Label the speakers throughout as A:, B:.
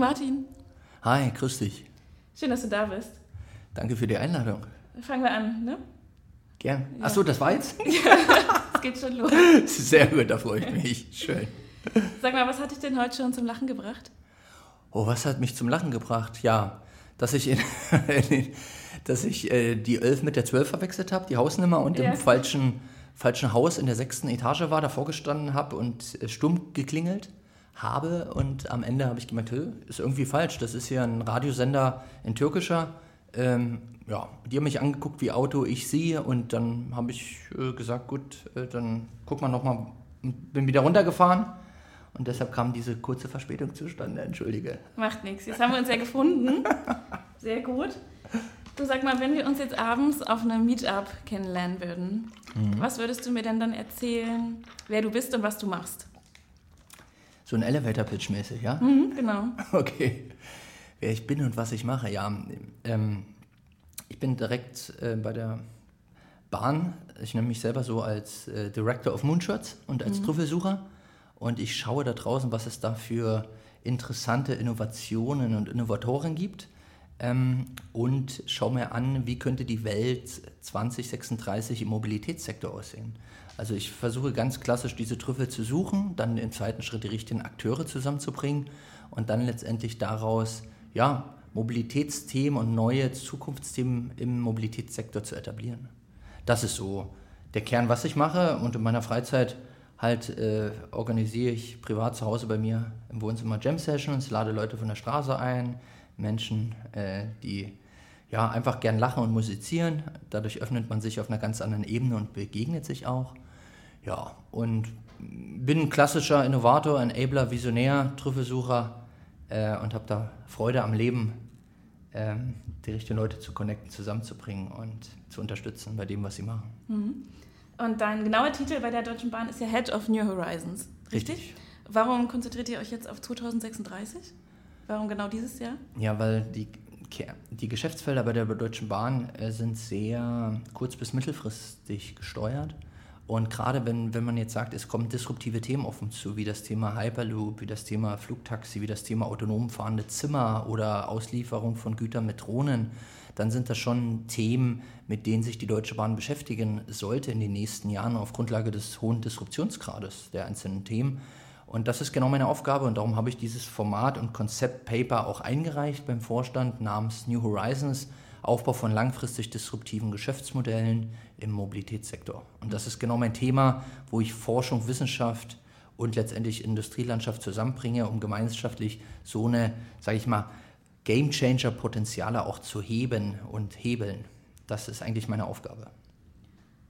A: Martin.
B: Hi, grüß dich.
A: Schön, dass du da bist.
B: Danke für die Einladung.
A: Fangen wir an, ne?
B: Gern. Ja. Achso, das war jetzt?
A: es geht schon los.
B: Sehr gut, da freue ich mich. Schön.
A: Sag mal, was hat dich denn heute schon zum Lachen gebracht?
B: Oh, was hat mich zum Lachen gebracht? Ja, dass ich, in, dass ich äh, die 11 mit der 12 verwechselt habe, die Hausnummer, und ja. im falschen, falschen Haus in der sechsten Etage war, davor gestanden habe und äh, stumm geklingelt habe. Und am Ende habe ich gemerkt, ist irgendwie falsch. Das ist hier ein Radiosender in türkischer. Ähm, ja, die haben mich angeguckt, wie Auto ich sehe. Und dann habe ich äh, gesagt, gut, äh, dann guck mal nochmal. Bin wieder runtergefahren. Und deshalb kam diese kurze Verspätung zustande, entschuldige.
A: Macht nichts. Jetzt haben wir uns ja gefunden. Sehr gut. Du sag mal, wenn wir uns jetzt abends auf einem Meetup kennenlernen würden, mhm. was würdest du mir denn dann erzählen, wer du bist und was du machst?
B: So ein Elevator-Pitch mäßig, ja?
A: Mhm, genau.
B: Okay. Wer ich bin und was ich mache, ja. Ähm, ich bin direkt äh, bei der Bahn. Ich nenne mich selber so als äh, Director of Moonshots und als mhm. Trüffelsucher. Und ich schaue da draußen, was es da für interessante Innovationen und Innovatoren gibt. Ähm, und schaue mir an, wie könnte die Welt 2036 im Mobilitätssektor aussehen. Also ich versuche ganz klassisch diese Trüffel zu suchen, dann im zweiten Schritt die richtigen Akteure zusammenzubringen und dann letztendlich daraus ja, Mobilitätsthemen und neue Zukunftsthemen im Mobilitätssektor zu etablieren. Das ist so der Kern, was ich mache und in meiner Freizeit halt äh, organisiere ich privat zu Hause bei mir im Wohnzimmer Jam Sessions, lade Leute von der Straße ein, Menschen, äh, die ja einfach gern lachen und musizieren. Dadurch öffnet man sich auf einer ganz anderen Ebene und begegnet sich auch. Ja, und bin ein klassischer Innovator, Enabler, Visionär, Trüffelsucher äh, und habe da Freude am Leben, äh, die richtigen Leute zu connecten, zusammenzubringen und zu unterstützen bei dem, was sie machen.
A: Mhm. Und dein genauer Titel bei der Deutschen Bahn ist ja Head of New Horizons, richtig? richtig? Warum konzentriert ihr euch jetzt auf 2036? Warum genau dieses Jahr?
B: Ja, weil die, die Geschäftsfelder bei der Deutschen Bahn äh, sind sehr kurz- bis mittelfristig gesteuert. Und gerade wenn, wenn man jetzt sagt, es kommen disruptive Themen auf uns zu, wie das Thema Hyperloop, wie das Thema Flugtaxi, wie das Thema autonom fahrende Zimmer oder Auslieferung von Gütern mit Drohnen, dann sind das schon Themen, mit denen sich die Deutsche Bahn beschäftigen sollte in den nächsten Jahren auf Grundlage des hohen Disruptionsgrades der einzelnen Themen. Und das ist genau meine Aufgabe und darum habe ich dieses Format und Konzeptpaper auch eingereicht beim Vorstand namens New Horizons Aufbau von langfristig disruptiven Geschäftsmodellen im Mobilitätssektor. Und das ist genau mein Thema, wo ich Forschung, Wissenschaft und letztendlich Industrielandschaft zusammenbringe, um gemeinschaftlich so eine, sage ich mal, Gamechanger-Potenziale auch zu heben und hebeln. Das ist eigentlich meine Aufgabe.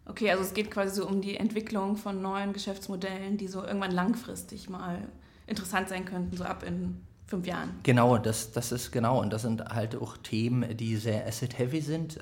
A: Okay, also es geht quasi so um die Entwicklung von neuen Geschäftsmodellen, die so irgendwann langfristig mal interessant sein könnten, so ab in fünf Jahren.
B: Genau, das, das ist genau. Und das sind halt auch Themen, die sehr asset-heavy sind.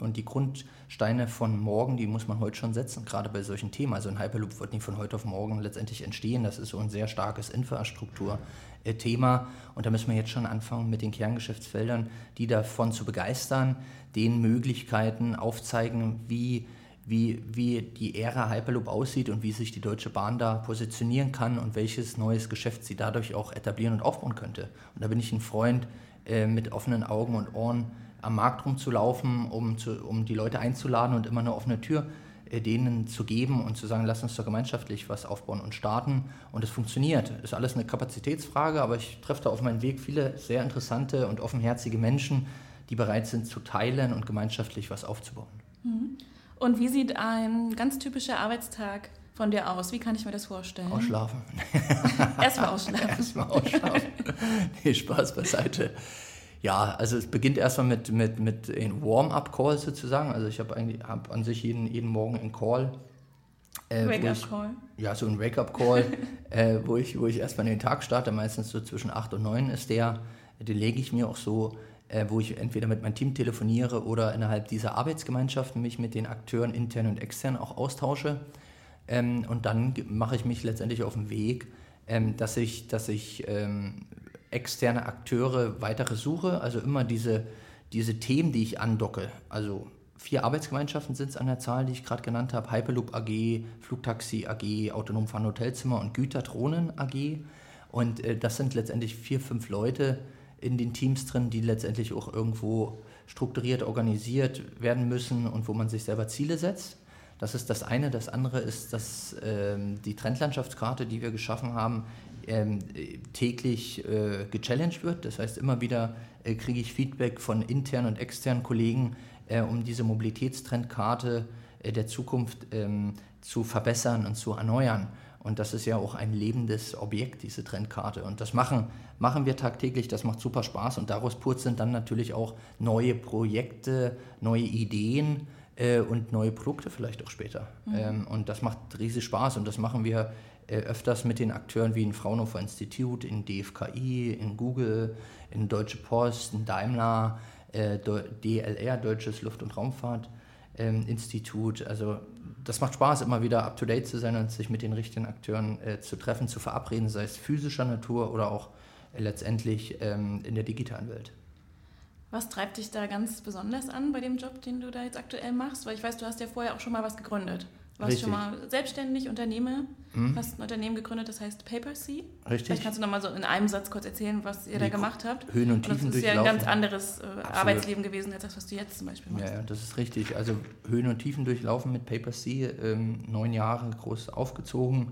B: Und die Grundsteine von morgen, die muss man heute schon setzen, gerade bei solchen Themen. Also ein Hyperloop wird nicht von heute auf morgen letztendlich entstehen. Das ist so ein sehr starkes Infrastrukturthema. Und da müssen wir jetzt schon anfangen mit den Kerngeschäftsfeldern, die davon zu begeistern, den Möglichkeiten aufzeigen, wie wie, wie die Ära Hyperloop aussieht und wie sich die Deutsche Bahn da positionieren kann und welches neues Geschäft sie dadurch auch etablieren und aufbauen könnte. Und da bin ich ein Freund, äh, mit offenen Augen und Ohren am Markt rumzulaufen, um, zu, um die Leute einzuladen und immer eine offene Tür äh, denen zu geben und zu sagen, lass uns doch gemeinschaftlich was aufbauen und starten. Und es funktioniert. Ist alles eine Kapazitätsfrage, aber ich treffe da auf meinem Weg viele sehr interessante und offenherzige Menschen, die bereit sind zu teilen und gemeinschaftlich was aufzubauen.
A: Mhm. Und wie sieht ein ganz typischer Arbeitstag von dir aus? Wie kann ich mir das vorstellen?
B: Ausschlafen.
A: Erstmal ausschlafen.
B: Erstmal ausschlafen. nee, Spaß beiseite. Ja, also es beginnt erstmal mit, mit, mit einem Warm-up-Call sozusagen. Also ich habe hab an sich jeden, jeden Morgen einen Call.
A: Äh, Wake-up-Call.
B: Ja, so ein Wake-up-Call, äh, wo, ich, wo ich erstmal den Tag starte. Meistens so zwischen 8 und 9 ist der. Den lege ich mir auch so äh, wo ich entweder mit meinem Team telefoniere oder innerhalb dieser Arbeitsgemeinschaften mich mit den Akteuren intern und extern auch austausche. Ähm, und dann mache ich mich letztendlich auf den Weg, ähm, dass ich, dass ich ähm, externe Akteure weitere suche, also immer diese, diese Themen, die ich andocke. Also vier Arbeitsgemeinschaften sind es an der Zahl, die ich gerade genannt habe. Hyperloop AG, Flugtaxi AG, Autonom Fahren Hotelzimmer und Güterdrohnen AG. Und äh, das sind letztendlich vier, fünf Leute in den Teams drin, die letztendlich auch irgendwo strukturiert organisiert werden müssen und wo man sich selber Ziele setzt. Das ist das eine. Das andere ist, dass ähm, die Trendlandschaftskarte, die wir geschaffen haben, ähm, täglich äh, gechallenged wird. Das heißt, immer wieder äh, kriege ich Feedback von internen und externen Kollegen, äh, um diese Mobilitätstrendkarte äh, der Zukunft ähm, zu verbessern und zu erneuern. Und das ist ja auch ein lebendes Objekt, diese Trendkarte. Und das machen, machen wir tagtäglich, das macht super Spaß. Und daraus purzeln dann natürlich auch neue Projekte, neue Ideen äh, und neue Produkte vielleicht auch später. Mhm. Ähm, und das macht riesig Spaß. Und das machen wir äh, öfters mit den Akteuren wie in Fraunhofer Institut, in DFKI, in Google, in Deutsche Post, in Daimler, äh, DLR, Deutsches Luft- und Raumfahrtinstitut. Ähm, also das macht Spaß, immer wieder up-to-date zu sein und sich mit den richtigen Akteuren äh, zu treffen, zu verabreden, sei es physischer Natur oder auch äh, letztendlich ähm, in der digitalen Welt.
A: Was treibt dich da ganz besonders an bei dem Job, den du da jetzt aktuell machst? Weil ich weiß, du hast ja vorher auch schon mal was gegründet. Warst Richtig. schon mal selbstständig, Unternehmer, mhm. hast ein Unternehmen gegründet, das heißt PaperSea.
B: Richtig.
A: Vielleicht kannst du noch mal so in einem Satz kurz erzählen, was ihr Die da gemacht habt.
B: Höhen und Tiefen
A: und Das ist ja ein ganz anderes äh, Arbeitsleben gewesen als das, was du jetzt zum Beispiel machst.
B: Ja, ja, das ist richtig. Also Höhen und Tiefen durchlaufen mit PaperSea, ähm, neun Jahre groß aufgezogen.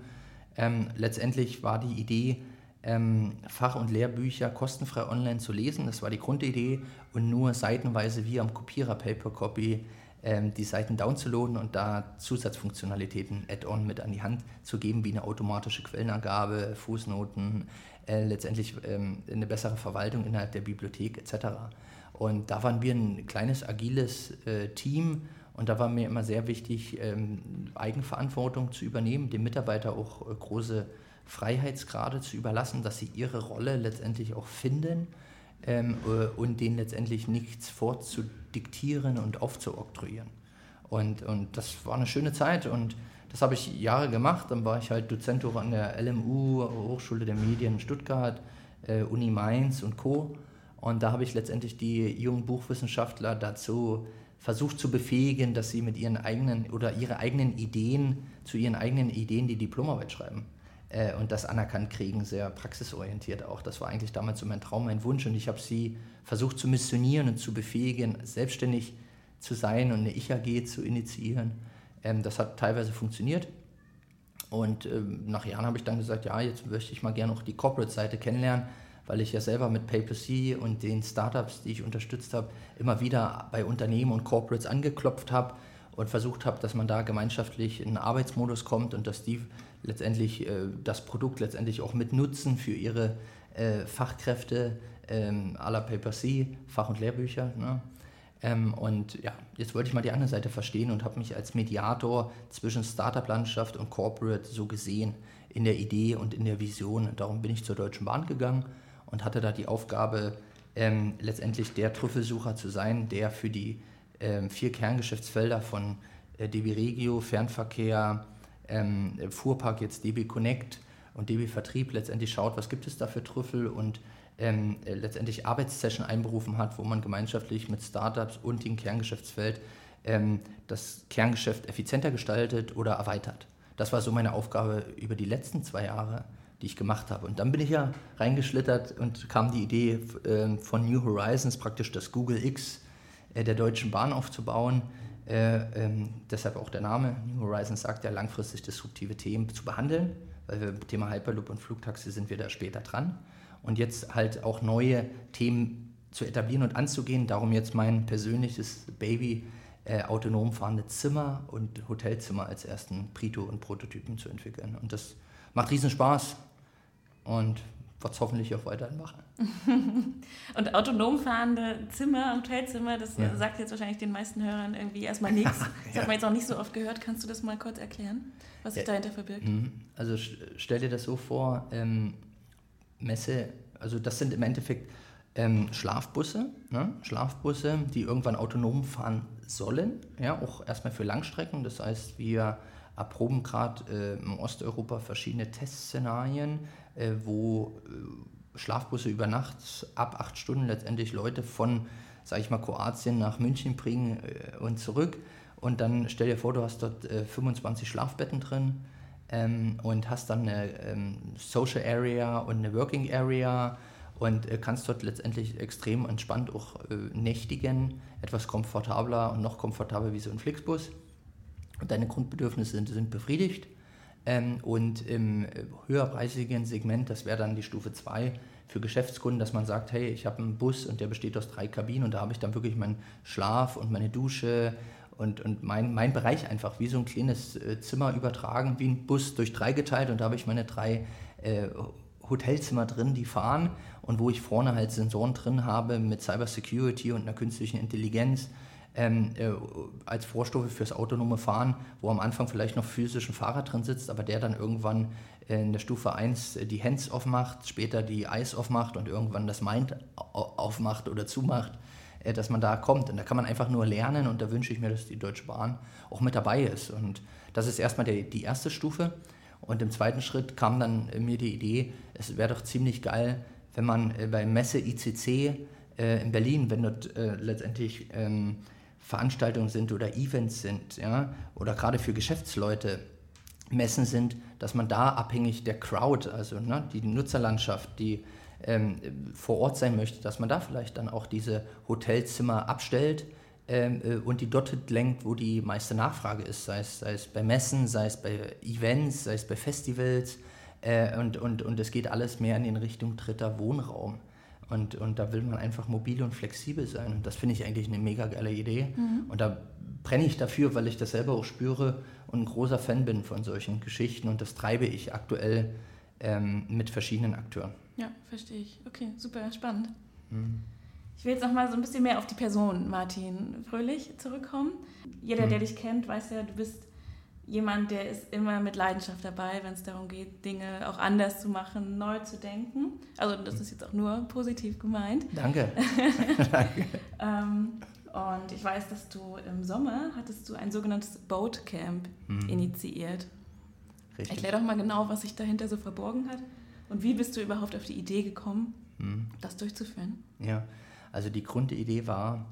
B: Ähm, letztendlich war die Idee, ähm, Fach- und Lehrbücher kostenfrei online zu lesen. Das war die Grundidee und nur seitenweise wie am Kopierer Paper Copy ähm, die Seiten downzuladen und da Zusatzfunktionalitäten, Add-on mit an die Hand zu geben, wie eine automatische Quellenangabe, Fußnoten, äh, letztendlich ähm, eine bessere Verwaltung innerhalb der Bibliothek etc. Und da waren wir ein kleines, agiles äh, Team und da war mir immer sehr wichtig, ähm, Eigenverantwortung zu übernehmen, dem Mitarbeiter auch äh, große Freiheitsgrade zu überlassen, dass sie ihre Rolle letztendlich auch finden ähm, äh, und denen letztendlich nichts vorzudiktieren und aufzuoktroyieren. Und, und das war eine schöne Zeit und das habe ich Jahre gemacht. Dann war ich halt Dozent auch an der LMU, Hochschule der Medien Stuttgart, äh, Uni Mainz und Co. Und da habe ich letztendlich die jungen Buchwissenschaftler dazu versucht zu befähigen, dass sie mit ihren eigenen oder ihre eigenen Ideen zu ihren eigenen Ideen die Diplomarbeit schreiben äh, und das anerkannt kriegen, sehr praxisorientiert auch. Das war eigentlich damals so mein Traum, mein Wunsch und ich habe sie versucht zu missionieren und zu befähigen, selbstständig zu sein und eine Ich-AG zu initiieren. Ähm, das hat teilweise funktioniert. Und ähm, nach Jahren habe ich dann gesagt, ja, jetzt möchte ich mal gerne auch die Corporate-Seite kennenlernen, weil ich ja selber mit PaperC und den Startups, die ich unterstützt habe, immer wieder bei Unternehmen und Corporates angeklopft habe und versucht habe, dass man da gemeinschaftlich in einen Arbeitsmodus kommt und dass die letztendlich äh, das Produkt letztendlich auch mit nutzen für ihre äh, Fachkräfte ähm, à la Paper C, Fach- und Lehrbücher. Ne? Ähm, und ja, jetzt wollte ich mal die andere Seite verstehen und habe mich als Mediator zwischen Startup-Landschaft und Corporate so gesehen in der Idee und in der Vision. Darum bin ich zur Deutschen Bahn gegangen und hatte da die Aufgabe, ähm, letztendlich der Trüffelsucher zu sein, der für die vier Kerngeschäftsfelder von äh, DB Regio, Fernverkehr, ähm, Fuhrpark jetzt DB Connect und DB Vertrieb letztendlich schaut, was gibt es da für Trüffel und ähm, äh, letztendlich Arbeitssession einberufen hat, wo man gemeinschaftlich mit Startups und dem Kerngeschäftsfeld ähm, das Kerngeschäft effizienter gestaltet oder erweitert. Das war so meine Aufgabe über die letzten zwei Jahre, die ich gemacht habe. Und dann bin ich ja reingeschlittert und kam die Idee äh, von New Horizons, praktisch das Google X der Deutschen Bahn aufzubauen äh, ähm, deshalb auch der Name. New Horizons sagt ja, langfristig disruptive Themen zu behandeln, weil wir mit Thema Hyperloop und Flugtaxi sind wir da später dran. Und jetzt halt auch neue Themen zu etablieren und anzugehen. Darum jetzt mein persönliches Baby, äh, autonom fahrende Zimmer und Hotelzimmer als ersten Prito und Prototypen zu entwickeln. Und das macht riesen Spaß. Und es hoffentlich auch weiterhin machen.
A: und autonom fahrende Zimmer, Hotelzimmer, das ja. sagt jetzt wahrscheinlich den meisten Hörern irgendwie erstmal nichts. Das ja. hat man jetzt auch nicht so oft gehört. Kannst du das mal kurz erklären, was sich ja. dahinter verbirgt? Mhm.
B: Also stell dir das so vor, ähm, Messe, also das sind im Endeffekt ähm, Schlafbusse, ne? Schlafbusse, die irgendwann autonom fahren sollen, ja, auch erstmal für Langstrecken. Das heißt, wir erproben gerade äh, in Osteuropa verschiedene Testszenarien, äh, wo äh, Schlafbusse über Nacht ab acht Stunden letztendlich Leute von, sage ich mal, Kroatien nach München bringen äh, und zurück. Und dann stell dir vor, du hast dort 25 Schlafbetten drin, ähm, und hast dann eine ähm, Social Area und eine Working Area und äh, kannst dort letztendlich extrem entspannt auch äh, nächtigen, etwas komfortabler und noch komfortabler wie so ein Flixbus. Deine Grundbedürfnisse sind, sind befriedigt. Ähm, und im äh, höherpreisigen Segment, das wäre dann die Stufe 2 für Geschäftskunden, dass man sagt, hey, ich habe einen Bus und der besteht aus drei Kabinen und da habe ich dann wirklich meinen Schlaf und meine Dusche und, und mein, mein Bereich einfach wie so ein kleines äh, Zimmer übertragen, wie ein Bus durch drei geteilt und da habe ich meine drei äh, Hotelzimmer drin, die fahren und wo ich vorne halt Sensoren drin habe mit Cyber Security und einer künstlichen Intelligenz ähm, äh, als Vorstufe fürs autonome Fahren, wo am Anfang vielleicht noch physisch ein Fahrer drin sitzt, aber der dann irgendwann in der Stufe 1 die Hands aufmacht, später die Eyes aufmacht und irgendwann das Mind aufmacht oder zumacht, äh, dass man da kommt. Und da kann man einfach nur lernen und da wünsche ich mir, dass die Deutsche Bahn auch mit dabei ist. Und das ist erstmal der, die erste Stufe. Und im zweiten Schritt kam dann mir die Idee, es wäre doch ziemlich geil, wenn man äh, bei Messe ICC äh, in Berlin, wenn dort äh, letztendlich ähm, Veranstaltungen sind oder Events sind, ja, oder gerade für Geschäftsleute Messen sind, dass man da abhängig der Crowd, also ne, die Nutzerlandschaft, die ähm, vor Ort sein möchte, dass man da vielleicht dann auch diese Hotelzimmer abstellt ähm, äh, und die dort lenkt, wo die meiste Nachfrage ist, sei es, sei es bei Messen, sei es bei Events, sei es bei Festivals äh, und, und, und es geht alles mehr in Richtung dritter Wohnraum. Und, und da will man einfach mobil und flexibel sein. Und das finde ich eigentlich eine mega geile Idee. Mhm. Und da brenne ich dafür, weil ich das selber auch spüre und ein großer Fan bin von solchen Geschichten. Und das treibe ich aktuell ähm, mit verschiedenen Akteuren.
A: Ja, verstehe ich. Okay, super spannend. Mhm. Ich will jetzt noch mal so ein bisschen mehr auf die Person Martin Fröhlich zurückkommen. Jeder, mhm. der dich kennt, weiß ja, du bist jemand, der ist immer mit Leidenschaft dabei, wenn es darum geht, Dinge auch anders zu machen, neu zu denken. Also das ist jetzt auch nur positiv gemeint.
B: Danke. Danke.
A: ähm, und ich weiß, dass du im Sommer hattest du ein sogenanntes Boatcamp mhm. initiiert. Richtig. Erklär doch mal genau, was sich dahinter so verborgen hat und wie bist du überhaupt auf die Idee gekommen, mhm. das durchzuführen?
B: Ja, also die Grundidee war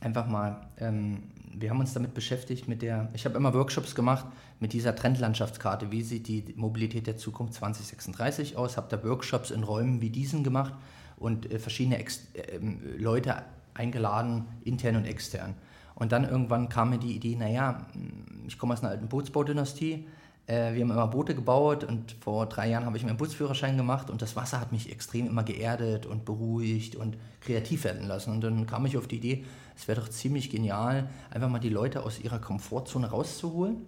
B: einfach mal ähm, wir haben uns damit beschäftigt mit der, ich habe immer Workshops gemacht mit dieser Trendlandschaftskarte, wie sieht die Mobilität der Zukunft 2036 aus, habe da Workshops in Räumen wie diesen gemacht und äh, verschiedene Ex äh, Leute eingeladen, intern und extern. Und dann irgendwann kam mir die Idee, naja, ich komme aus einer alten Bootsbaudynastie, äh, wir haben immer Boote gebaut und vor drei Jahren habe ich meinen Bootsführerschein gemacht und das Wasser hat mich extrem immer geerdet und beruhigt und kreativ werden lassen. Und dann kam ich auf die Idee, es wäre doch ziemlich genial, einfach mal die Leute aus ihrer Komfortzone rauszuholen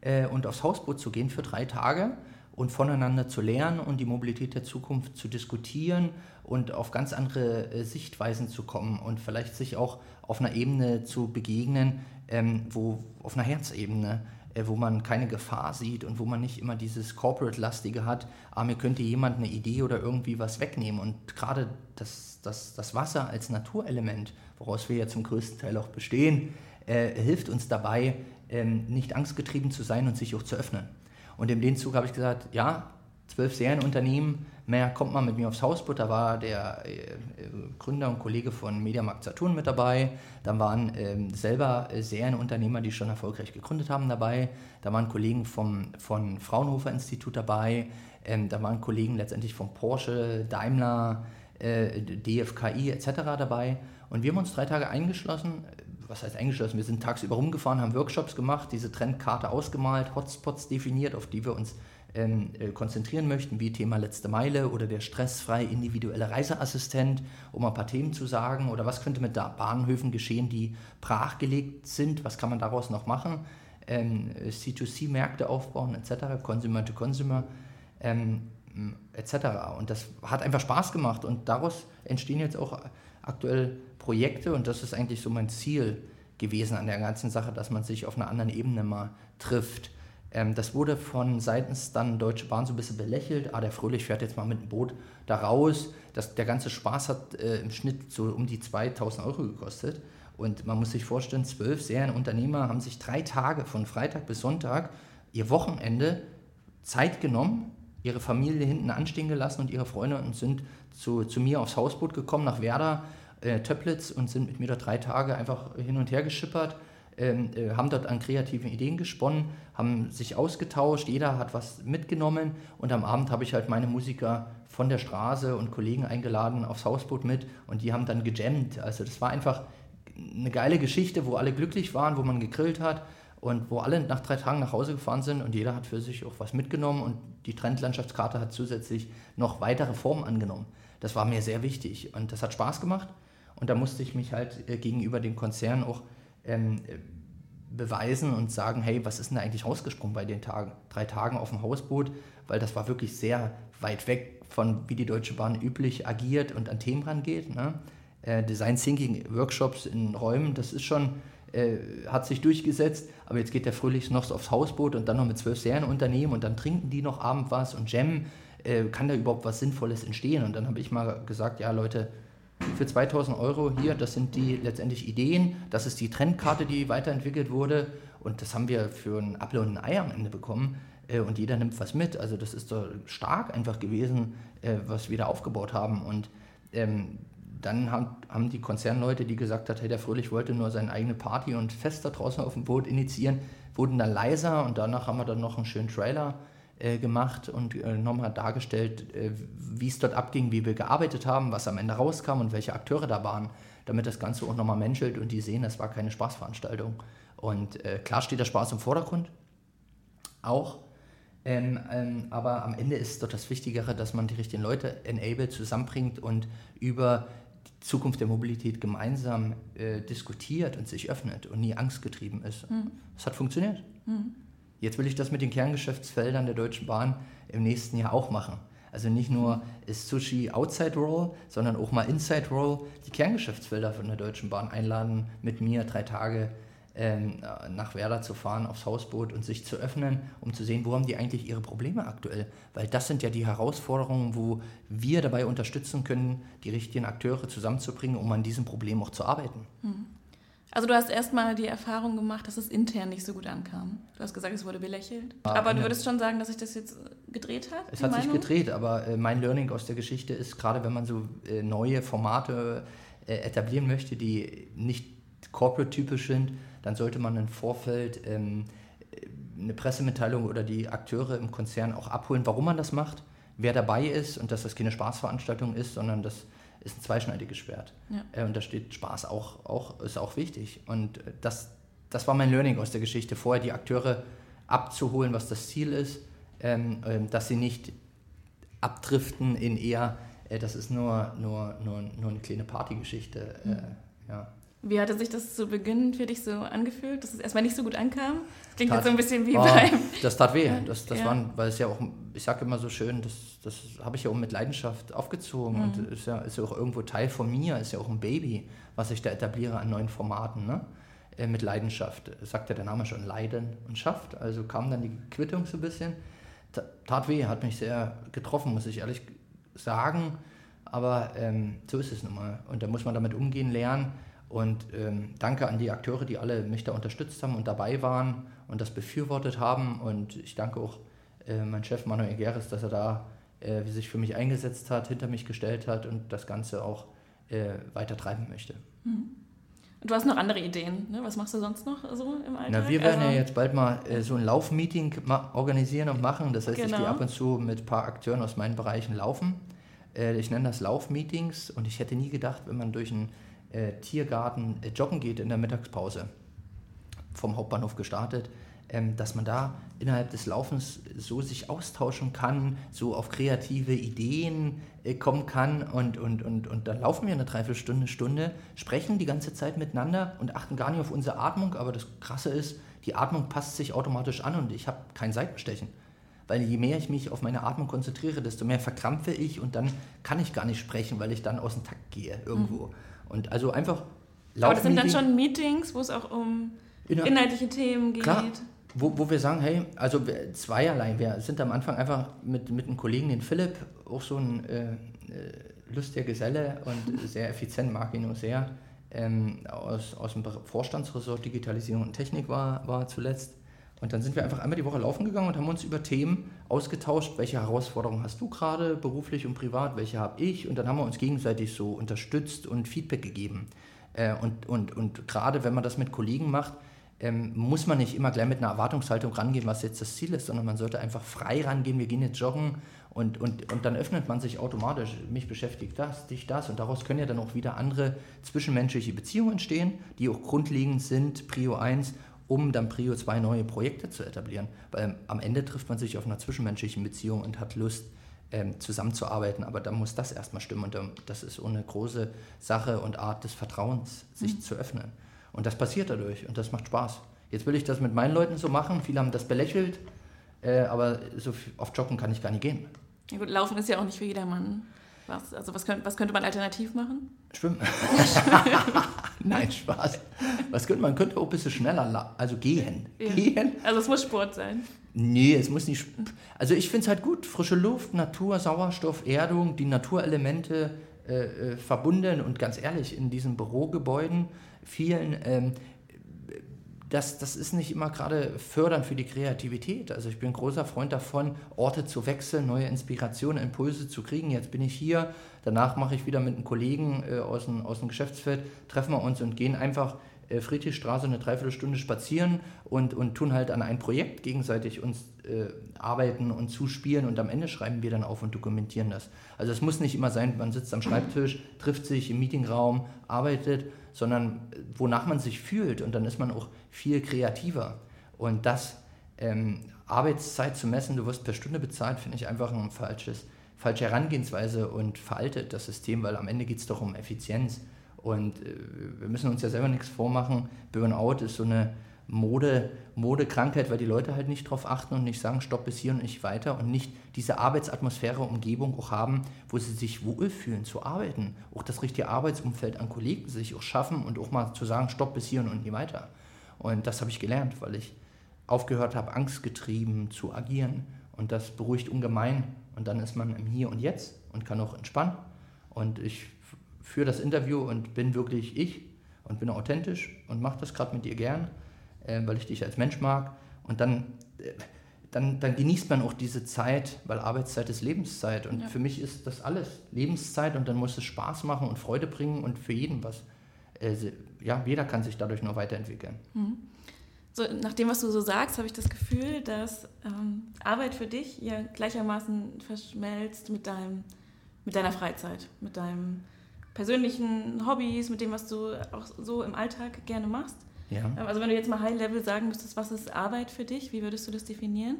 B: äh, und aufs Hausboot zu gehen für drei Tage und voneinander zu lernen und die Mobilität der Zukunft zu diskutieren und auf ganz andere äh, Sichtweisen zu kommen und vielleicht sich auch auf einer Ebene zu begegnen, ähm, wo auf einer Herzebene wo man keine Gefahr sieht und wo man nicht immer dieses Corporate-lastige hat, ah, mir könnte jemand eine Idee oder irgendwie was wegnehmen. Und gerade das, das, das Wasser als Naturelement, woraus wir ja zum größten Teil auch bestehen, äh, hilft uns dabei, ähm, nicht angstgetrieben zu sein und sich auch zu öffnen. Und in dem Zug habe ich gesagt, ja, zwölf Serienunternehmen, mehr kommt mal mit mir aufs Hausboot. Da war der äh, Gründer und Kollege von Mediamarkt Saturn mit dabei. Dann waren ähm, selber Serienunternehmer, die schon erfolgreich gegründet haben, dabei. Da waren Kollegen vom von Fraunhofer Institut dabei. Ähm, da waren Kollegen letztendlich von Porsche, Daimler, äh, DFKI etc. dabei. Und wir haben uns drei Tage eingeschlossen. Was heißt eingeschlossen? Wir sind tagsüber rumgefahren, haben Workshops gemacht, diese Trendkarte ausgemalt, Hotspots definiert, auf die wir uns ähm, äh, konzentrieren möchten, wie Thema letzte Meile oder der stressfrei individuelle Reiseassistent, um ein paar Themen zu sagen, oder was könnte mit Bahnhöfen geschehen, die brachgelegt sind, was kann man daraus noch machen, ähm, C2C-Märkte aufbauen, etc., Consumer to Consumer, ähm, etc. Und das hat einfach Spaß gemacht und daraus entstehen jetzt auch aktuell Projekte und das ist eigentlich so mein Ziel gewesen an der ganzen Sache, dass man sich auf einer anderen Ebene mal trifft ähm, das wurde von seitens dann Deutsche Bahn so ein bisschen belächelt. Ah, der Fröhlich fährt jetzt mal mit dem Boot da raus. Das, der ganze Spaß hat äh, im Schnitt so um die 2000 Euro gekostet. Und man muss sich vorstellen, zwölf Serienunternehmer haben sich drei Tage von Freitag bis Sonntag ihr Wochenende Zeit genommen, ihre Familie hinten anstehen gelassen und ihre Freunde und sind zu, zu mir aufs Hausboot gekommen nach Werder, äh, Töplitz und sind mit mir da drei Tage einfach hin und her geschippert haben dort an kreativen Ideen gesponnen, haben sich ausgetauscht, jeder hat was mitgenommen und am Abend habe ich halt meine Musiker von der Straße und Kollegen eingeladen aufs Hausboot mit und die haben dann gejammt. Also das war einfach eine geile Geschichte, wo alle glücklich waren, wo man gegrillt hat und wo alle nach drei Tagen nach Hause gefahren sind und jeder hat für sich auch was mitgenommen und die Trendlandschaftskarte hat zusätzlich noch weitere Formen angenommen. Das war mir sehr wichtig und das hat Spaß gemacht und da musste ich mich halt äh, gegenüber dem Konzern auch ähm, beweisen und sagen, hey, was ist denn da eigentlich rausgesprungen bei den Tagen, drei Tagen auf dem Hausboot, weil das war wirklich sehr weit weg von, wie die Deutsche Bahn üblich agiert und an Themen rangeht. Ne? Äh, Design Thinking Workshops in Räumen, das ist schon, äh, hat sich durchgesetzt, aber jetzt geht der Fröhlich noch aufs Hausboot und dann noch mit zwölf Serienunternehmen und dann trinken die noch abend was und jammen. Äh, kann da überhaupt was Sinnvolles entstehen? Und dann habe ich mal gesagt, ja Leute, für 2000 Euro hier, das sind die letztendlich Ideen, das ist die Trendkarte, die weiterentwickelt wurde. Und das haben wir für ein Apfel und ein Ei am Ende bekommen. Äh, und jeder nimmt was mit. Also das ist doch stark einfach gewesen, äh, was wir da aufgebaut haben. Und ähm, dann haben, die Konzernleute, die gesagt haben, hey, der Fröhlich wollte nur seine eigene Party und Fest da draußen auf dem Boot initiieren, wurden dann leiser. Und danach haben wir dann noch einen schönen Trailer äh, gemacht und äh, nochmal dargestellt, äh, wie es dort abging, wie wir gearbeitet haben, was am Ende rauskam und welche Akteure da waren, damit das Ganze auch nochmal menschelt und die sehen, das war keine Spaßveranstaltung. Und äh, klar steht der Spaß im Vordergrund, auch. Ähm, ähm, aber am Ende ist doch das Wichtigere, dass man die richtigen Leute enable, zusammenbringt und über die Zukunft der Mobilität gemeinsam äh, diskutiert und sich öffnet und nie angstgetrieben ist. Mhm. Das hat funktioniert. Mhm. Jetzt will ich das mit den Kerngeschäftsfeldern der Deutschen Bahn im nächsten Jahr auch machen. Also nicht nur ist Sushi Outside Roll, sondern auch mal Inside Roll die Kerngeschäftsfelder von der Deutschen Bahn einladen, mit mir drei Tage ähm, nach Werder zu fahren aufs Hausboot und sich zu öffnen, um zu sehen, wo haben die eigentlich ihre Probleme aktuell. Weil das sind ja die Herausforderungen, wo wir dabei unterstützen können, die richtigen Akteure zusammenzubringen, um an diesem Problem auch zu arbeiten.
A: Mhm. Also du hast erstmal die Erfahrung gemacht, dass es intern nicht so gut ankam. Du hast gesagt, es wurde belächelt. Ja, aber du würdest schon sagen, dass sich das jetzt gedreht hat?
B: Es hat Meinung? sich gedreht, aber äh, mein Learning aus der Geschichte ist, gerade wenn man so äh, neue Formate äh, etablieren möchte, die nicht corporate-typisch sind, dann sollte man im Vorfeld ähm, eine Pressemitteilung oder die Akteure im Konzern auch abholen, warum man das macht, wer dabei ist und dass das keine Spaßveranstaltung ist, sondern das ist ein zweischneidiges Schwert. Ja. Äh, und da steht Spaß auch, auch, ist auch wichtig. Und äh, das, das war mein Learning aus der Geschichte, vorher die Akteure abzuholen, was das Ziel ist, ähm, ähm, dass sie nicht abdriften in eher, äh, das ist nur, nur, nur, nur eine kleine Partygeschichte. Mhm. ja.
A: Wie hatte sich das zu Beginn für dich so angefühlt, dass es erstmal nicht so gut ankam? Das klingt tat, jetzt so ein bisschen wie oh, beim.
B: Das tat weh. Das, das ja. waren, weil es ja auch, ich sage immer so schön, das, das habe ich ja auch mit Leidenschaft aufgezogen mhm. und ist ja, ist ja auch irgendwo Teil von mir, ist ja auch ein Baby, was ich da etabliere an neuen Formaten. Ne? Äh, mit Leidenschaft. Sagt ja der Name schon, Leiden und Schafft. Also kam dann die Quittung so ein bisschen. Tat weh, hat mich sehr getroffen, muss ich ehrlich sagen. Aber ähm, so ist es nun mal. Und da muss man damit umgehen lernen und ähm, danke an die Akteure, die alle mich da unterstützt haben und dabei waren und das befürwortet haben. Und ich danke auch äh, meinem Chef Manuel Geres, dass er da äh, sich für mich eingesetzt hat, hinter mich gestellt hat und das Ganze auch äh, weiter treiben möchte.
A: Mhm. Du hast noch andere Ideen, ne? Was machst du sonst noch so im Alltag?
B: Na, wir werden also, ja jetzt bald mal äh, so ein Laufmeeting organisieren und machen. Das heißt, genau. ich gehe ab und zu mit ein paar Akteuren aus meinen Bereichen laufen. Äh, ich nenne das Laufmeetings und ich hätte nie gedacht, wenn man durch ein äh, Tiergarten äh, joggen geht in der Mittagspause, vom Hauptbahnhof gestartet, ähm, dass man da innerhalb des Laufens so sich austauschen kann, so auf kreative Ideen äh, kommen kann und, und, und, und dann laufen wir eine Dreiviertelstunde, Stunde, sprechen die ganze Zeit miteinander und achten gar nicht auf unsere Atmung, aber das Krasse ist, die Atmung passt sich automatisch an und ich habe kein Seitenstechen. Weil je mehr ich mich auf meine Atmung konzentriere, desto mehr verkrampfe ich und dann kann ich gar nicht sprechen, weil ich dann aus dem Takt gehe irgendwo. Mhm. Und also einfach
A: Aber das sind dann schon Meetings, wo es auch um inhaltliche Themen geht.
B: Klar, wo, wo wir sagen, hey, also zweierlei. Wir sind am Anfang einfach mit, mit einem Kollegen, den Philipp, auch so ein äh, äh lustiger Geselle und sehr effizient, mag ihn auch sehr, ähm, aus, aus dem Vorstandsressort Digitalisierung und Technik war, war zuletzt. Und dann sind wir einfach einmal die Woche laufen gegangen und haben uns über Themen ausgetauscht, welche Herausforderungen hast du gerade, beruflich und privat, welche habe ich. Und dann haben wir uns gegenseitig so unterstützt und Feedback gegeben. Äh, und und, und gerade wenn man das mit Kollegen macht, ähm, muss man nicht immer gleich mit einer Erwartungshaltung rangehen, was jetzt das Ziel ist, sondern man sollte einfach frei rangehen, wir gehen jetzt joggen und, und, und dann öffnet man sich automatisch, mich beschäftigt das, dich das und daraus können ja dann auch wieder andere zwischenmenschliche Beziehungen entstehen, die auch grundlegend sind, Prio 1, um dann Prio 2 neue Projekte zu etablieren. Weil am Ende trifft man sich auf einer zwischenmenschlichen Beziehung und hat Lust, ähm, zusammenzuarbeiten, aber da muss das erstmal stimmen und das ist eine große Sache und Art des Vertrauens, sich mhm. zu öffnen. Und das passiert dadurch und das macht Spaß. Jetzt will ich das mit meinen Leuten so machen, viele haben das belächelt, äh, aber so oft joggen kann ich gar nicht gehen.
A: Ja gut, Laufen ist ja auch nicht für jedermann. Was, also was, könnt, was könnte man alternativ machen?
B: Schwimmen. Nein, Spaß. Was könnte man könnte auch ein bisschen schneller, also gehen.
A: Ja.
B: Gehen.
A: Also es muss Sport sein.
B: Nee, es muss nicht. Also ich finde es halt gut, frische Luft, Natur, Sauerstoff, Erdung, die Naturelemente äh, äh, verbunden und ganz ehrlich, in diesen Bürogebäuden, vielen, ähm, das, das ist nicht immer gerade fördernd für die Kreativität. Also ich bin großer Freund davon, Orte zu wechseln, neue Inspirationen, Impulse zu kriegen. Jetzt bin ich hier, danach mache ich wieder mit einem Kollegen äh, aus, dem, aus dem Geschäftsfeld, treffen wir uns und gehen einfach Friedrichstraße eine Dreiviertelstunde spazieren und, und tun halt an ein Projekt gegenseitig uns äh, arbeiten und zuspielen und am Ende schreiben wir dann auf und dokumentieren das. Also es muss nicht immer sein, man sitzt am Schreibtisch, trifft sich im Meetingraum, arbeitet, sondern äh, wonach man sich fühlt und dann ist man auch viel kreativer. Und das ähm, Arbeitszeit zu messen, du wirst per Stunde bezahlt, finde ich einfach ein falsches, falsche Herangehensweise und veraltet das System, weil am Ende geht es doch um Effizienz. Und äh, wir müssen uns ja selber nichts vormachen. Burnout ist so eine Mode, Modekrankheit, weil die Leute halt nicht darauf achten und nicht sagen, stopp bis hier und nicht weiter und nicht diese Arbeitsatmosphäre, Umgebung auch haben, wo sie sich wohlfühlen zu arbeiten. Auch das richtige Arbeitsumfeld an Kollegen sich auch schaffen und auch mal zu sagen, stopp bis hier und nicht weiter. Und das habe ich gelernt, weil ich aufgehört habe, angstgetrieben zu agieren. Und das beruhigt ungemein. Und dann ist man im Hier und Jetzt und kann auch entspannen. Und ich für das Interview und bin wirklich ich und bin authentisch und mache das gerade mit dir gern, äh, weil ich dich als Mensch mag. Und dann, äh, dann, dann genießt man auch diese Zeit, weil Arbeitszeit ist Lebenszeit. Und ja. für mich ist das alles Lebenszeit und dann muss es Spaß machen und Freude bringen und für jeden was. Äh, ja, jeder kann sich dadurch nur weiterentwickeln.
A: Mhm. So, nach dem, was du so sagst, habe ich das Gefühl, dass ähm, Arbeit für dich ja gleichermaßen verschmelzt mit, deinem, mit deiner Freizeit, mit deinem persönlichen Hobbys, mit dem, was du auch so im Alltag gerne machst. Ja. Also wenn du jetzt mal High-Level sagen müsstest, was ist Arbeit für dich, wie würdest du das definieren?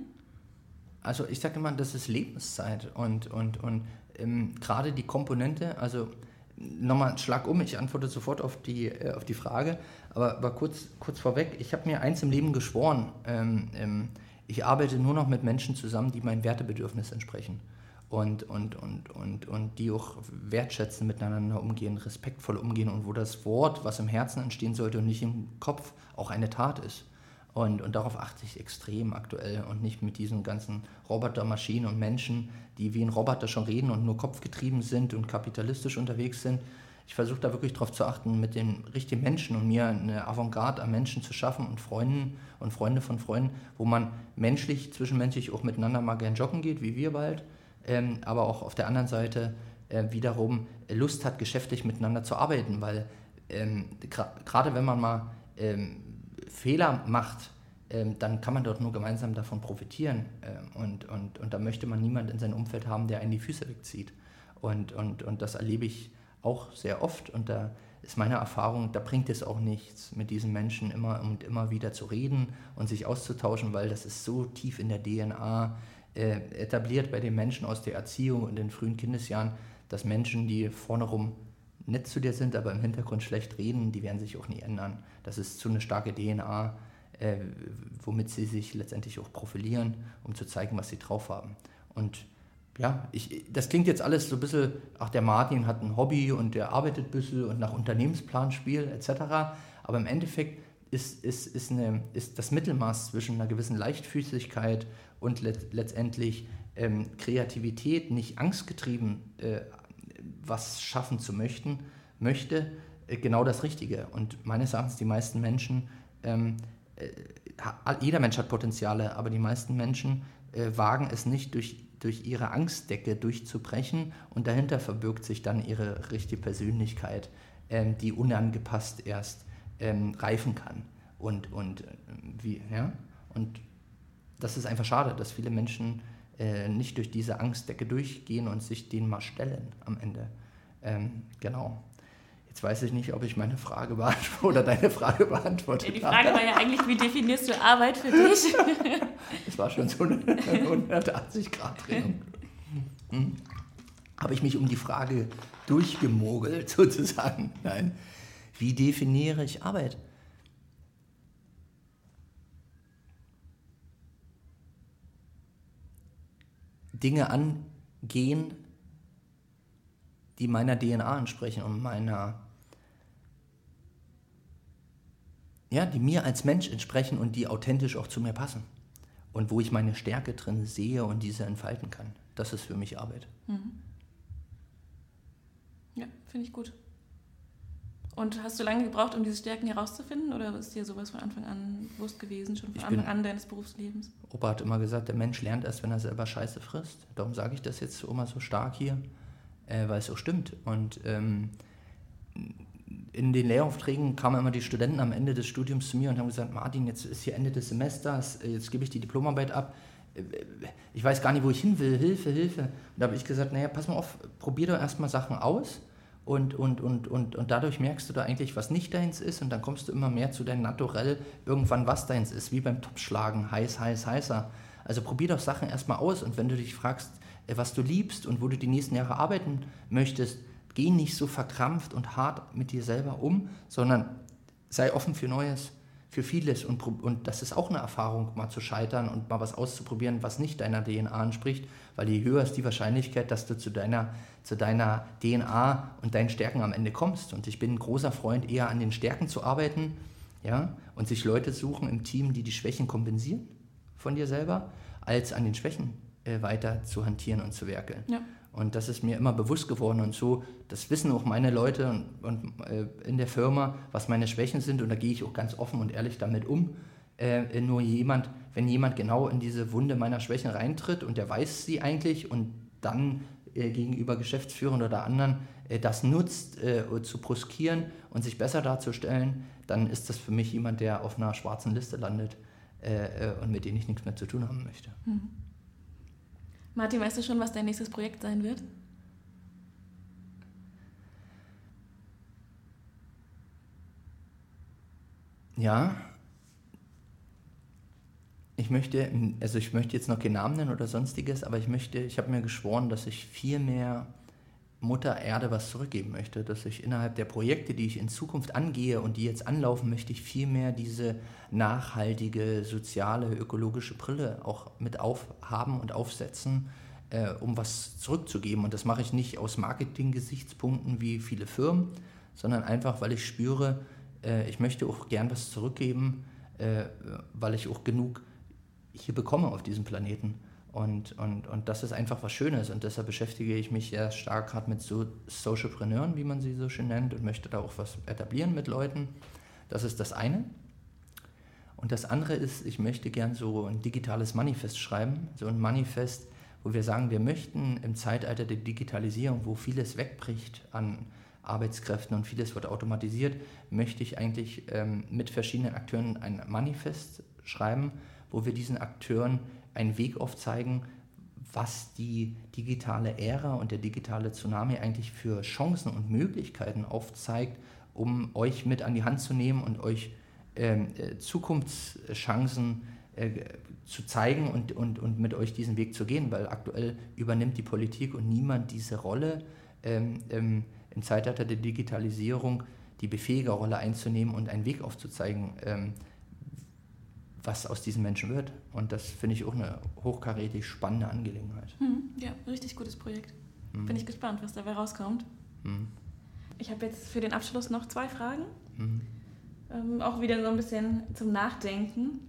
B: Also ich sage immer, das ist Lebenszeit und, und, und ähm, gerade die Komponente, also nochmal Schlag um, ich antworte sofort auf die, äh, auf die Frage, aber, aber kurz, kurz vorweg, ich habe mir eins im Leben geschworen, ähm, ähm, ich arbeite nur noch mit Menschen zusammen, die meinem Wertebedürfnis entsprechen und, und, und, und, und die auch wertschätzen, miteinander umgehen, respektvoll umgehen und wo das Wort, was im Herzen entstehen sollte und nicht im Kopf, auch eine Tat ist. Und, und darauf achte ich extrem aktuell und nicht mit diesen ganzen Robotermaschinen und Menschen, die wie ein Roboter schon reden und nur kopfgetrieben sind und kapitalistisch unterwegs sind. Ich versuche da wirklich darauf zu achten, mit den richtigen Menschen und mir eine Avantgarde an Menschen zu schaffen und Freunden und Freunde von Freunden, wo man menschlich, zwischenmenschlich auch miteinander mal gern joggen geht, wie wir bald, ähm, aber auch auf der anderen Seite äh, wiederum Lust hat, geschäftlich miteinander zu arbeiten, weil ähm, gerade wenn man mal ähm, Fehler macht, ähm, dann kann man dort nur gemeinsam davon profitieren ähm, und, und, und da möchte man niemand in seinem Umfeld haben, der einen die Füße wegzieht. Und, und, und das erlebe ich auch sehr oft und da ist meine Erfahrung, da bringt es auch nichts, mit diesen Menschen immer und immer wieder zu reden und sich auszutauschen, weil das ist so tief in der DNA äh, etabliert bei den Menschen aus der Erziehung und den frühen Kindesjahren, dass Menschen, die vorne rum nett zu dir sind, aber im Hintergrund schlecht reden, die werden sich auch nie ändern. Das ist zu eine starke DNA, äh, womit sie sich letztendlich auch profilieren, um zu zeigen, was sie drauf haben. Und ja, ich, das klingt jetzt alles so ein bisschen, ach, der Martin hat ein Hobby und der arbeitet ein bisschen und nach Unternehmensplan spielt etc. Aber im Endeffekt ist, ist, ist, eine, ist das Mittelmaß zwischen einer gewissen Leichtfüßigkeit und let, letztendlich ähm, Kreativität, nicht angstgetrieben äh, was schaffen zu möchten, möchte, äh, genau das Richtige. Und meines Erachtens die meisten Menschen, ähm, äh, jeder Mensch hat Potenziale, aber die meisten Menschen äh, wagen es nicht durch, durch ihre Angstdecke durchzubrechen und dahinter verbirgt sich dann ihre richtige Persönlichkeit, ähm, die unangepasst erst ähm, reifen kann. und, und äh, wie, ja, und das ist einfach schade, dass viele Menschen äh, nicht durch diese Angstdecke durchgehen und sich denen mal stellen am Ende. Ähm, genau. Jetzt weiß ich nicht, ob ich meine Frage beantworte oder deine Frage beantwortet
A: Die Frage war ja eigentlich, wie definierst du Arbeit für dich?
B: das war schon so eine 180-Grad-Drehung. Hm? Habe ich mich um die Frage durchgemogelt, sozusagen? Nein. Wie definiere ich Arbeit? Dinge angehen, die meiner DNA entsprechen und meiner, ja, die mir als Mensch entsprechen und die authentisch auch zu mir passen. Und wo ich meine Stärke drin sehe und diese entfalten kann. Das ist für mich Arbeit. Mhm.
A: Ja, finde ich gut. Und hast du lange gebraucht, um diese Stärken herauszufinden? Oder ist dir sowas von Anfang an bewusst gewesen, schon von ich Anfang an deines Berufslebens?
B: Opa hat immer gesagt, der Mensch lernt erst, wenn er selber Scheiße frisst. Darum sage ich das jetzt immer so stark hier, äh, weil es so stimmt. Und ähm, in den Lehraufträgen kamen immer die Studenten am Ende des Studiums zu mir und haben gesagt, Martin, jetzt ist hier Ende des Semesters, äh, jetzt gebe ich die Diplomarbeit ab. Äh, ich weiß gar nicht, wo ich hin will, Hilfe, Hilfe. Und da habe ich gesagt, naja, pass mal auf, probier doch erstmal Sachen aus und, und, und, und, und dadurch merkst du da eigentlich, was nicht deins ist und dann kommst du immer mehr zu deinem Naturell, irgendwann was deins ist, wie beim Topschlagen, heiß, heiß, heißer. Also probier doch Sachen erstmal aus und wenn du dich fragst, äh, was du liebst und wo du die nächsten Jahre arbeiten möchtest, geh nicht so verkrampft und hart mit dir selber um, sondern sei offen für Neues für vieles und, und das ist auch eine Erfahrung, mal zu scheitern und mal was auszuprobieren, was nicht deiner DNA entspricht, weil je höher ist die Wahrscheinlichkeit, dass du zu deiner, zu deiner DNA und deinen Stärken am Ende kommst. Und ich bin ein großer Freund, eher an den Stärken zu arbeiten ja, und sich Leute suchen im Team, die die Schwächen kompensieren von dir selber, als an den Schwächen äh, weiter zu hantieren und zu werkeln. Ja. Und das ist mir immer bewusst geworden und so, das wissen auch meine Leute und, und äh, in der Firma, was meine Schwächen sind und da gehe ich auch ganz offen und ehrlich damit um. Äh, nur jemand, wenn jemand genau in diese Wunde meiner Schwächen reintritt und der weiß sie eigentlich und dann äh, gegenüber Geschäftsführern oder anderen äh, das nutzt, äh, zu bruskieren und sich besser darzustellen, dann ist das für mich jemand, der auf einer schwarzen Liste landet äh, und mit dem ich nichts mehr zu tun haben möchte. Mhm.
A: Martin, weißt du schon, was dein nächstes Projekt sein wird?
B: Ja. Ich möchte, also ich möchte jetzt noch keinen Namen nennen oder sonstiges, aber ich möchte, ich habe mir geschworen, dass ich viel mehr Mutter Erde was zurückgeben möchte, dass ich innerhalb der Projekte, die ich in Zukunft angehe und die jetzt anlaufen, möchte ich viel diese nachhaltige, soziale, ökologische Brille auch mit aufhaben und aufsetzen, äh, um was zurückzugeben. Und das mache ich nicht aus Marketing-Gesichtspunkten wie viele Firmen, sondern einfach, weil ich spüre, äh, ich möchte auch gern was zurückgeben, äh, weil ich auch genug hier bekomme auf diesem Planeten. Und, und, und das ist einfach was Schönes und deshalb beschäftige ich mich sehr stark gerade mit so Socialpreneuren, wie man sie so schön nennt, und möchte da auch was etablieren mit Leuten. Das ist das eine. Und das andere ist, ich möchte gern so ein digitales Manifest schreiben, so ein Manifest, wo wir sagen, wir möchten im Zeitalter der Digitalisierung, wo vieles wegbricht an Arbeitskräften und vieles wird automatisiert, möchte ich eigentlich ähm, mit verschiedenen Akteuren ein Manifest schreiben, wo wir diesen Akteuren einen Weg aufzeigen, was die digitale Ära und der digitale Tsunami eigentlich für Chancen und Möglichkeiten aufzeigt, um euch mit an die Hand zu nehmen und euch ähm, äh, Zukunftschancen äh, zu zeigen und, und, und mit euch diesen Weg zu gehen, weil aktuell übernimmt die Politik und niemand diese Rolle ähm, ähm, im Zeitalter der Digitalisierung die Befähigerrolle einzunehmen und einen Weg aufzuzeigen, ähm, was aus diesen Menschen wird. Und das finde ich auch eine hochkarätig spannende Angelegenheit.
A: Hm, ja, richtig gutes Projekt. Hm. Bin ich gespannt, was dabei rauskommt. Hm. Ich habe jetzt für den Abschluss noch zwei Fragen. Hm. Ähm, auch wieder so ein bisschen zum Nachdenken.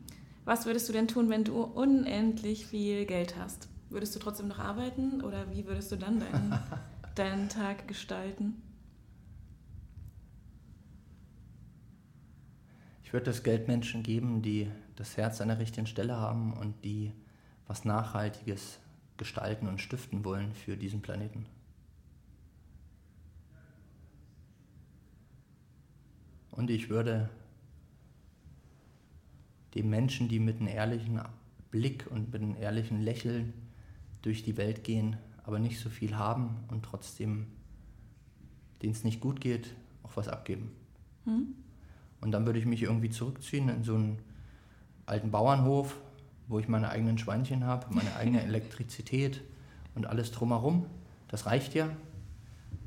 A: Was würdest du denn tun, wenn du unendlich viel Geld hast? Würdest du trotzdem noch arbeiten oder wie würdest du dann deinen, deinen Tag gestalten?
B: Ich würde das Geld Menschen geben, die das Herz an der richtigen Stelle haben und die was Nachhaltiges gestalten und stiften wollen für diesen Planeten. Und ich würde den Menschen, die mit einem ehrlichen Blick und mit einem ehrlichen Lächeln durch die Welt gehen, aber nicht so viel haben und trotzdem, denen es nicht gut geht, auch was abgeben. Mhm. Und dann würde ich mich irgendwie zurückziehen in so einen alten Bauernhof, wo ich meine eigenen Schweinchen habe, meine eigene Elektrizität und alles drumherum. Das reicht ja,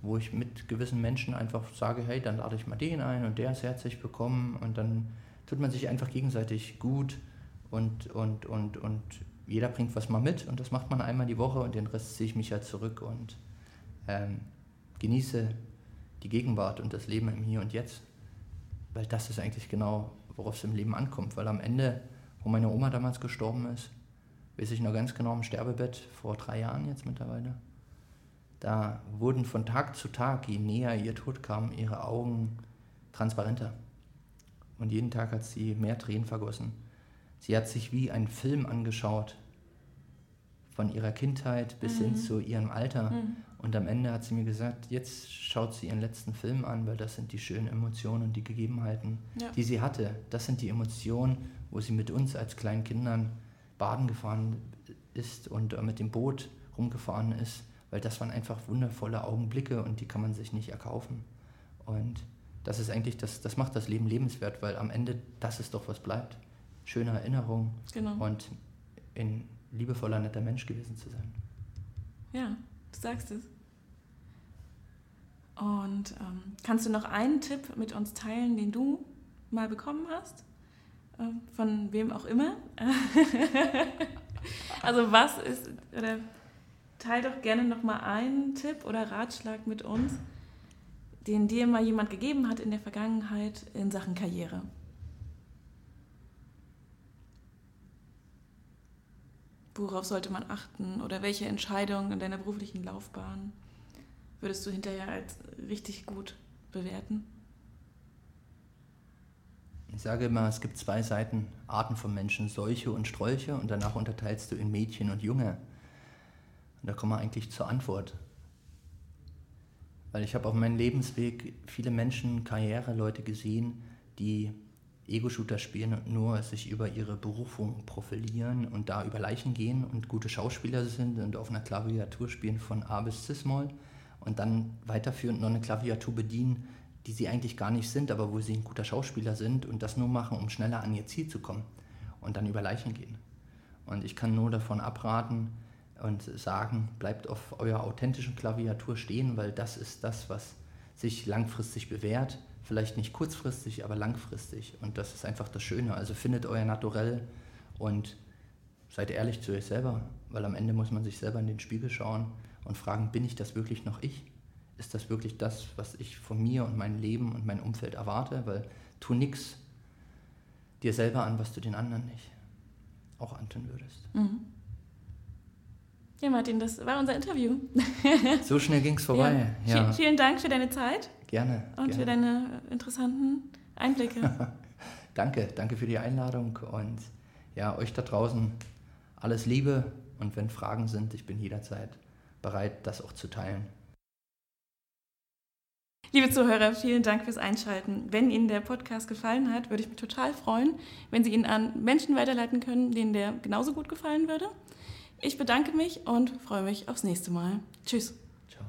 B: wo ich mit gewissen Menschen einfach sage, hey, dann lade ich mal den ein und der ist herzlich willkommen und dann tut man sich einfach gegenseitig gut und, und, und, und jeder bringt was mal mit und das macht man einmal die Woche und den Rest ziehe ich mich halt zurück und ähm, genieße die Gegenwart und das Leben im Hier und Jetzt. Weil das ist eigentlich genau, worauf es im Leben ankommt. Weil am Ende, wo meine Oma damals gestorben ist, weiß ich noch ganz genau im Sterbebett, vor drei Jahren jetzt mittlerweile, da wurden von Tag zu Tag, je näher ihr Tod kam, ihre Augen transparenter. Und jeden Tag hat sie mehr Tränen vergossen. Sie hat sich wie ein Film angeschaut, von ihrer Kindheit bis mhm. hin zu ihrem Alter. Mhm. Und am Ende hat sie mir gesagt, jetzt schaut sie ihren letzten Film an, weil das sind die schönen Emotionen und die Gegebenheiten, ja. die sie hatte. Das sind die Emotionen, wo sie mit uns als kleinen Kindern baden gefahren ist und äh, mit dem Boot rumgefahren ist weil das waren einfach wundervolle Augenblicke und die kann man sich nicht erkaufen. Und das ist eigentlich, das, das macht das Leben lebenswert, weil am Ende das ist doch, was bleibt. Schöne Erinnerung genau. und ein liebevoller, netter Mensch gewesen zu sein.
A: Ja, du sagst es. Und ähm, kannst du noch einen Tipp mit uns teilen, den du mal bekommen hast? Äh, von wem auch immer? also was ist, oder teil doch gerne noch mal einen Tipp oder Ratschlag mit uns, den dir mal jemand gegeben hat in der Vergangenheit in Sachen Karriere. Worauf sollte man achten oder welche Entscheidungen in deiner beruflichen Laufbahn würdest du hinterher als richtig gut bewerten?
B: Ich sage immer, es gibt zwei Seiten, Arten von Menschen, solche und Strolche, und danach unterteilst du in Mädchen und Junge. Und da kommen wir eigentlich zur Antwort. Weil ich habe auf meinem Lebensweg viele Menschen, Karriereleute gesehen, die Ego-Shooter spielen und nur sich über ihre Berufung profilieren und da über Leichen gehen und gute Schauspieler sind und auf einer Klaviatur spielen von A bis Cis-Moll und dann weiterführend noch eine Klaviatur bedienen, die sie eigentlich gar nicht sind, aber wo sie ein guter Schauspieler sind und das nur machen, um schneller an ihr Ziel zu kommen und dann über Leichen gehen. Und ich kann nur davon abraten, und sagen, bleibt auf eurer authentischen Klaviatur stehen, weil das ist das, was sich langfristig bewährt. Vielleicht nicht kurzfristig, aber langfristig. Und das ist einfach das Schöne. Also findet euer Naturell und seid ehrlich zu euch selber, weil am Ende muss man sich selber in den Spiegel schauen und fragen, bin ich das wirklich noch ich? Ist das wirklich das, was ich von mir und meinem Leben und meinem Umfeld erwarte? Weil tu nichts dir selber an, was du den anderen nicht auch antun würdest.
A: Mhm. Ja, Martin, das war unser Interview.
B: So schnell ging es vorbei.
A: Ja. Ja. Vielen Dank für deine Zeit.
B: Gerne.
A: Und
B: gerne.
A: für deine interessanten Einblicke.
B: danke, danke für die Einladung und ja, euch da draußen alles Liebe und wenn Fragen sind, ich bin jederzeit bereit, das auch zu teilen.
A: Liebe Zuhörer, vielen Dank fürs Einschalten. Wenn Ihnen der Podcast gefallen hat, würde ich mich total freuen, wenn Sie ihn an Menschen weiterleiten können, denen der genauso gut gefallen würde. Ich bedanke mich und freue mich aufs nächste Mal. Tschüss. Ciao.